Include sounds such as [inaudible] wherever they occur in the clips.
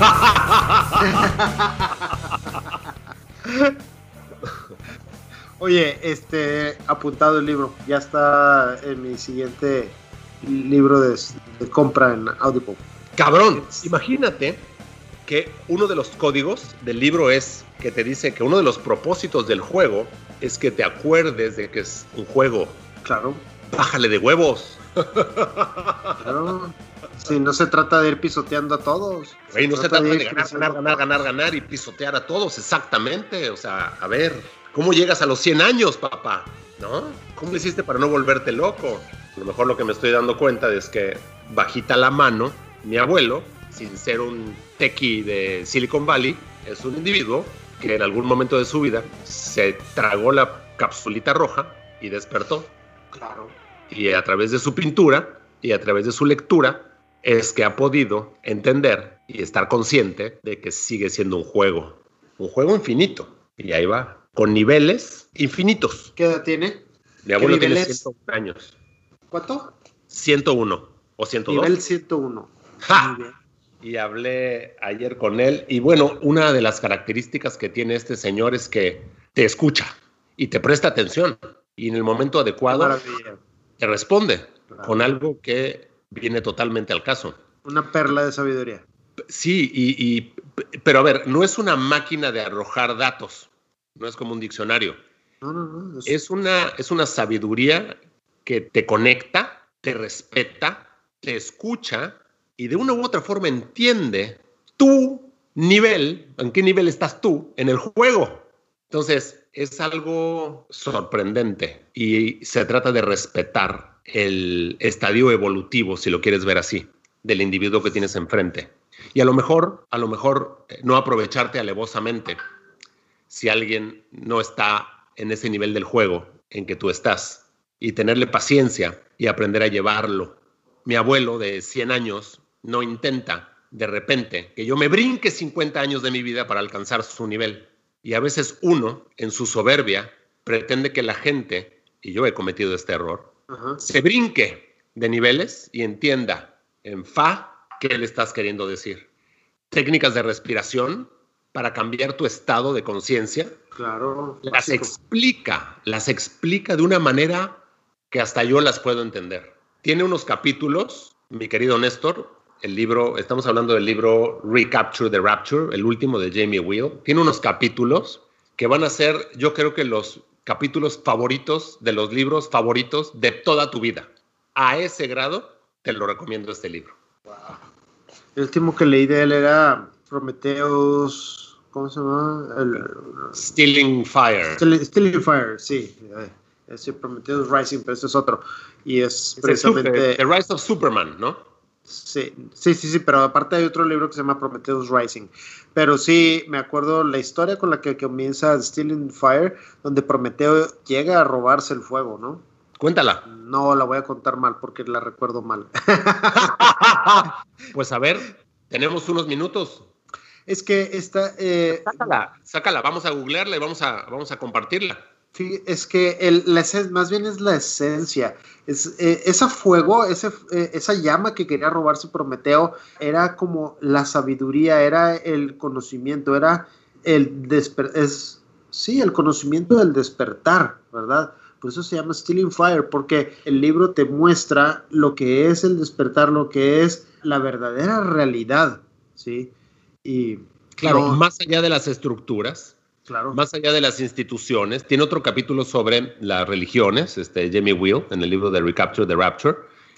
[laughs] Oye, este, apuntado el libro. Ya está en mi siguiente libro de, compra en Audible. Cabrón, imagínate que uno de los códigos del libro es que te dice que uno de los propósitos del juego es que te acuerdes de que es un juego. Claro. Bájale de huevos. Claro. Si no se trata de ir pisoteando a todos. Güey, no se trata de, ganar, ganar, ganar, ganar, ganar y pisotear a todos, exactamente. O sea, a ver, ¿cómo llegas a los 100 años, papá? ¿No? ¿Cómo hiciste para no volverte loco? A lo mejor lo que me estoy dando cuenta es que bajita la mano, mi abuelo, sin ser un tequi de Silicon Valley, es un individuo que en algún momento de su vida se tragó la capsulita roja y despertó. Claro. Y a través de su pintura y a través de su lectura es que ha podido entender y estar consciente de que sigue siendo un juego, un juego infinito. Y ahí va, con niveles infinitos. ¿Qué edad tiene? Mi abuelo tiene 101 años. ¿Cuánto? 101 o 102. Nivel 101. ¡Ja! Y hablé ayer con él y bueno, una de las características que tiene este señor es que te escucha y te presta atención y en el momento adecuado te responde Claro. con algo que viene totalmente al caso. Una perla de sabiduría. Sí, y, y- pero a ver, no es una máquina de arrojar datos, no es como un diccionario. No, no, no. es- Es una, es una sabiduría que te conecta, te respeta, te escucha y de una u otra forma entiende tu nivel, en qué nivel estás tú en el juego. Entonces, es algo sorprendente y se trata de respetar el estadio evolutivo, si lo quieres ver así, del individuo que tienes enfrente. Y a lo mejor, a lo mejor eh, no aprovecharte alevosamente si alguien no está en ese nivel del juego en que tú estás y tenerle paciencia y aprender a llevarlo. Mi abuelo de 100 años no intenta de repente que yo me brinque 50 años de mi vida para alcanzar su nivel. Y a veces uno, en su soberbia, pretende que la gente, y yo he cometido este error, Ajá. se brinque de niveles y entienda en fa qué le estás queriendo decir. Técnicas de respiración para cambiar tu estado de conciencia. Claro. Las básico. explica, las explica de una manera que hasta yo las puedo entender. Tiene unos capítulos, mi querido Néstor, el libro, estamos hablando del libro Recapture the Rapture, el último de Jamie Wheel. Tiene unos capítulos que van a ser, yo creo que los capítulos favoritos de los libros favoritos de toda tu vida. A ese grado te lo recomiendo este libro. El último que leí de él era Prometheus. ¿Cómo se llama? El, Stealing Fire. Still Fire, sí. Ese Prometheus Rising, pero ese es otro. Y es Es el precisamente. Super- The Rise of Superman, ¿no? Sí, sí, sí, sí, pero aparte hay otro libro que se llama Prometheus Rising. Pero sí, me acuerdo la historia con la que comienza Stealing Fire, donde Prometeo llega a robarse el fuego, ¿no? Cuéntala. No la voy a contar mal porque la recuerdo mal. [laughs] Pues a ver, tenemos unos minutos. es que esta, eh, Sácala, sácala, vamos a googlearla y vamos a, vamos a compartirla. Es que el, la esen- más bien es la esencia. Es, eh, ese fuego, ese, eh, esa llama que quería robarse Prometeo, era como la sabiduría, era el conocimiento, era el desper es sí, el conocimiento del despertar, ¿verdad? Por eso se llama Stealing Fire, porque el libro te muestra lo que es el despertar, lo que es la verdadera realidad, ¿sí? Y Claro, no, más allá de las estructuras, claro. más allá de las instituciones, tiene otro capítulo sobre las religiones, este Jamie Wheel, en el libro de Recapture the Rapture,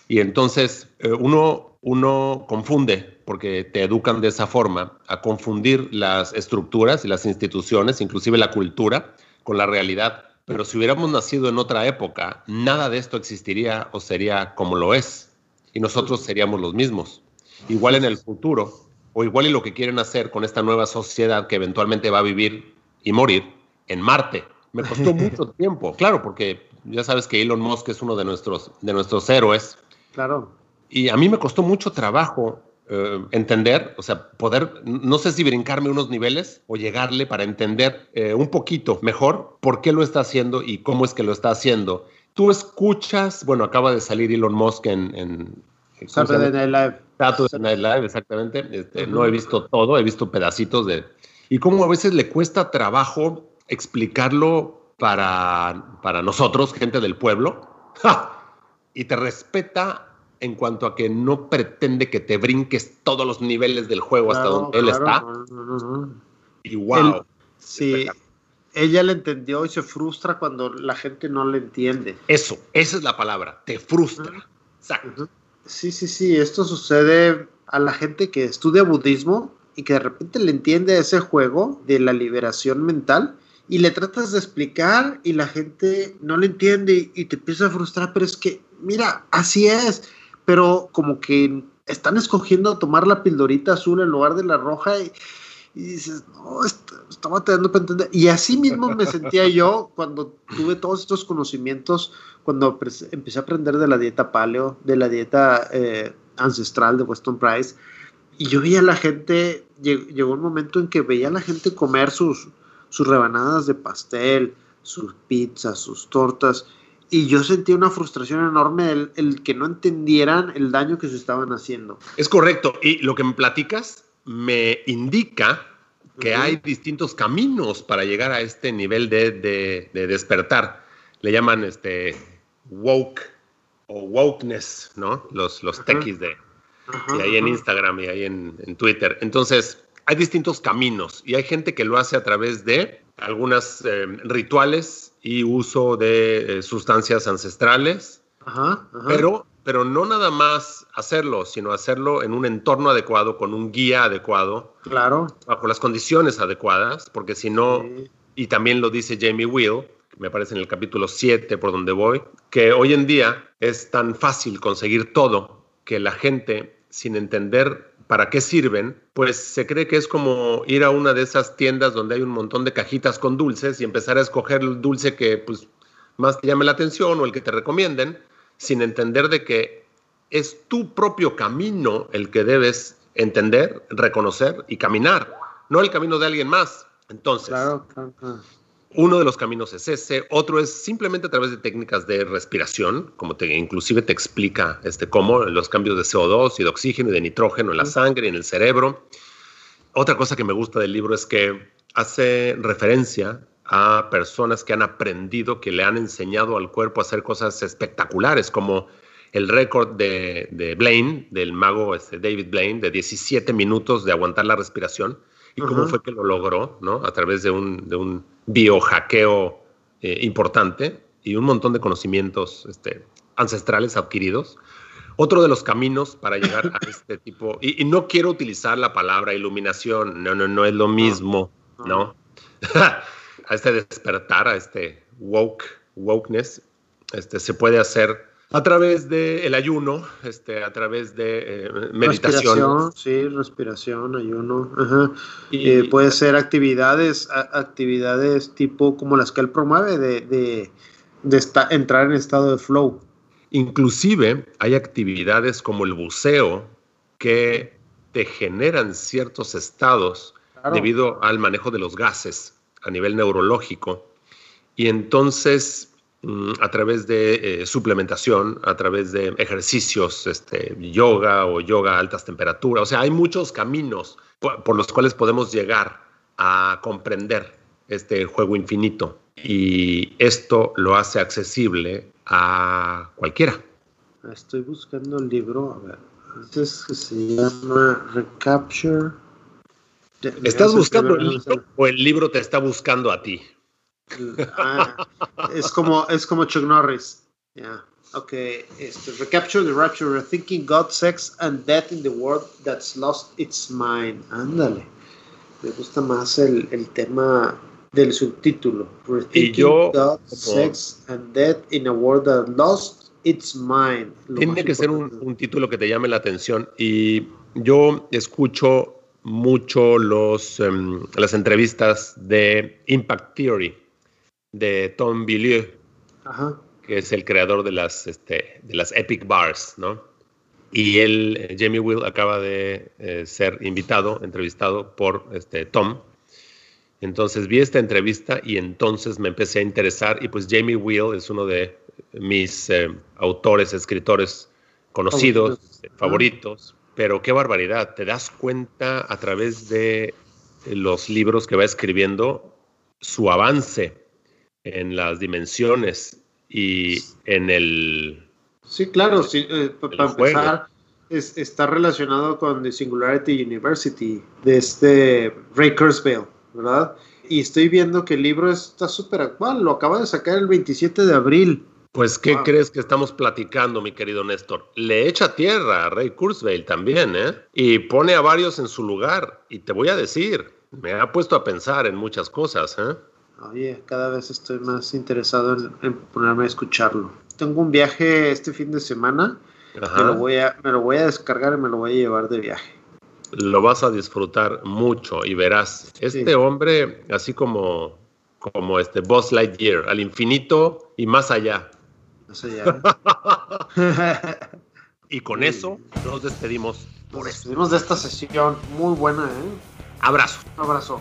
y entonces eh, uno, uno confunde, porque te educan de esa forma, a confundir las estructuras y las instituciones, inclusive la cultura, con la realidad. Pero si hubiéramos nacido en otra época, nada de esto existiría o sería como lo es, y nosotros seríamos los mismos. Igual en el futuro, o igual y lo que quieren hacer con esta nueva sociedad que eventualmente va a vivir y morir en Marte. Me costó [laughs] mucho tiempo, claro, porque ya sabes que Elon Musk es uno de nuestros, de nuestros héroes. Claro. Y a mí me costó mucho trabajo eh, entender, o sea, poder, no sé si brincarme unos niveles o llegarle para entender eh, un poquito mejor por qué lo está haciendo y cómo es que lo está haciendo. Tú escuchas, bueno, acaba de salir Elon Musk en... en Saturday Night Live. Saturday Night Live, exactamente. Este, no he visto todo, he visto pedacitos de... Y cómo a veces le cuesta trabajo explicarlo para, para nosotros, gente del pueblo, [laughs] y te respeta en cuanto a que no pretende que te brinques todos los niveles del juego hasta donde él está. y wow. sí, ella le entendió y se frustra cuando la gente no le entiende. Eso, esa es la palabra, te frustra. Exacto. Sí, sí, sí, esto sucede a la gente que estudia budismo y que de repente le entiende ese juego de la liberación mental y le tratas de explicar y la gente no le entiende y te empieza a frustrar, pero es que, mira, así es, pero como que están escogiendo tomar la pildorita azul en lugar de la roja y, dices, no, estaba teniendo para entender. Y así mismo me sentía yo cuando tuve todos estos conocimientos, cuando empecé a aprender de la dieta paleo, de la dieta eh, ancestral de Weston Price. Y yo veía a la gente, llegó un momento en que veía a la gente comer sus, sus rebanadas de pastel, sus pizzas, sus tortas. Y yo sentí una frustración enorme el, el, que no entendieran el daño que se estaban haciendo. Es correcto. Y lo que me platicas me indica que hay distintos caminos para llegar a este nivel de, de, despertar. Le llaman este woke o wokeness, ¿no? Los, los techies de, y ahí en Instagram y ahí en, en Twitter. Entonces, hay distintos caminos y hay gente que lo hace a través de algunos eh, rituales y uso de eh, sustancias ancestrales, Pero, pero no nada más hacerlo, sino hacerlo en un entorno adecuado, con un guía adecuado, claro. bajo las condiciones adecuadas, porque si no, y también lo dice Jamie Will, me parece en el capítulo 7 por donde voy, que hoy en día es tan fácil conseguir todo que la gente, sin entender para qué sirven, pues se cree que es como ir a una de esas tiendas donde hay un montón de cajitas con dulces y empezar a escoger el dulce que pues, más te llame la atención o el que te recomienden, sin entender de que es tu propio camino el que debes entender, reconocer y caminar, no el camino de alguien más. Entonces. Uno de los caminos es ese, otro es simplemente a través de técnicas de respiración, como te, inclusive te explica este, cómo los cambios de CO2 y de oxígeno y de nitrógeno en la sangre y en el cerebro. Otra cosa que me gusta del libro es que hace referencia a personas que han aprendido, que le han enseñado al cuerpo a hacer cosas espectaculares, como el récord de, de, Blaine, del mago este, David Blaine, de 17 minutos de aguantar la respiración y cómo fue que lo logró, ¿no? A través de un, de un biohackeo eh, importante y un montón de conocimientos este, ancestrales adquiridos. Otro de los caminos para llegar a [laughs] este tipo, y, no quiero utilizar la palabra iluminación, no, no, no es lo mismo, ¿no? [laughs] a este despertar, a este woke, wokeness, este, se puede hacer a través del ayuno, este, a través de eh, meditación. Respiración, sí, respiración, ayuno. Y, eh, puede ser actividades, actividades tipo como las que él promueve, de, de, de entrar en estado de flow. Inclusive hay actividades como el buceo que te generan ciertos estados debido al manejo de los gases a nivel neurológico. Y entonces a través de eh, suplementación, a través de ejercicios, este, yoga o yoga a altas temperaturas. O sea, hay muchos caminos por, los cuales podemos llegar a comprender este juego infinito. Y esto lo hace accesible a cualquiera. Estoy buscando el libro, a ver. Este se llama Recapture. ¿Estás buscando el libro o el libro te está buscando a ti? Ah, es como es como Chuck Norris. Yeah. Okay. Este, recapture the rapture, rethinking God, sex and death in the world that's lost its mind. Ándale. Me gusta más el, el tema del subtítulo. Rethinking God, sex and death in a world that lost its mind. Tiene que ser un, un título que te llame la atención y yo escucho mucho los, em, las entrevistas de Impact Theory de Tom Villieu, que es el creador de las, este, de las Epic Bars, ¿no? Y él, eh, Jamie Will, acaba de eh, ser invitado, entrevistado por este, Tom. Entonces vi esta entrevista y entonces me empecé a interesar y pues Jamie Will es uno de mis eh, autores, escritores conocidos, favoritos, pero qué barbaridad, te das cuenta a través de los libros que va escribiendo su avance en las dimensiones y en el... Sí, claro, sí, eh, para empezar, está relacionado con The Singularity University de este Ray Kurzweil, ¿verdad? Y estoy viendo que el libro está súper actual, lo acaba de sacar el 27 de abril. Pues, ¿qué crees que estamos platicando, mi querido Néstor? Le echa tierra a Ray Kurzweil también, ¿eh? Y pone a varios en su lugar. Y te voy a decir, me ha puesto a pensar en muchas cosas, ¿eh? Oye, cada vez estoy más interesado en, ponerme a escucharlo. Tengo un viaje este fin de semana. Me lo, voy a, me lo voy a descargar y me lo voy a llevar de viaje. Lo vas a disfrutar mucho y verás. Este hombre, así como, como este Buzz Lightyear, al infinito y más allá. Más allá. [laughs] y con eso nos despedimos por nos despedimos de esta sesión muy buena, ¿eh? Abrazo. abrazo.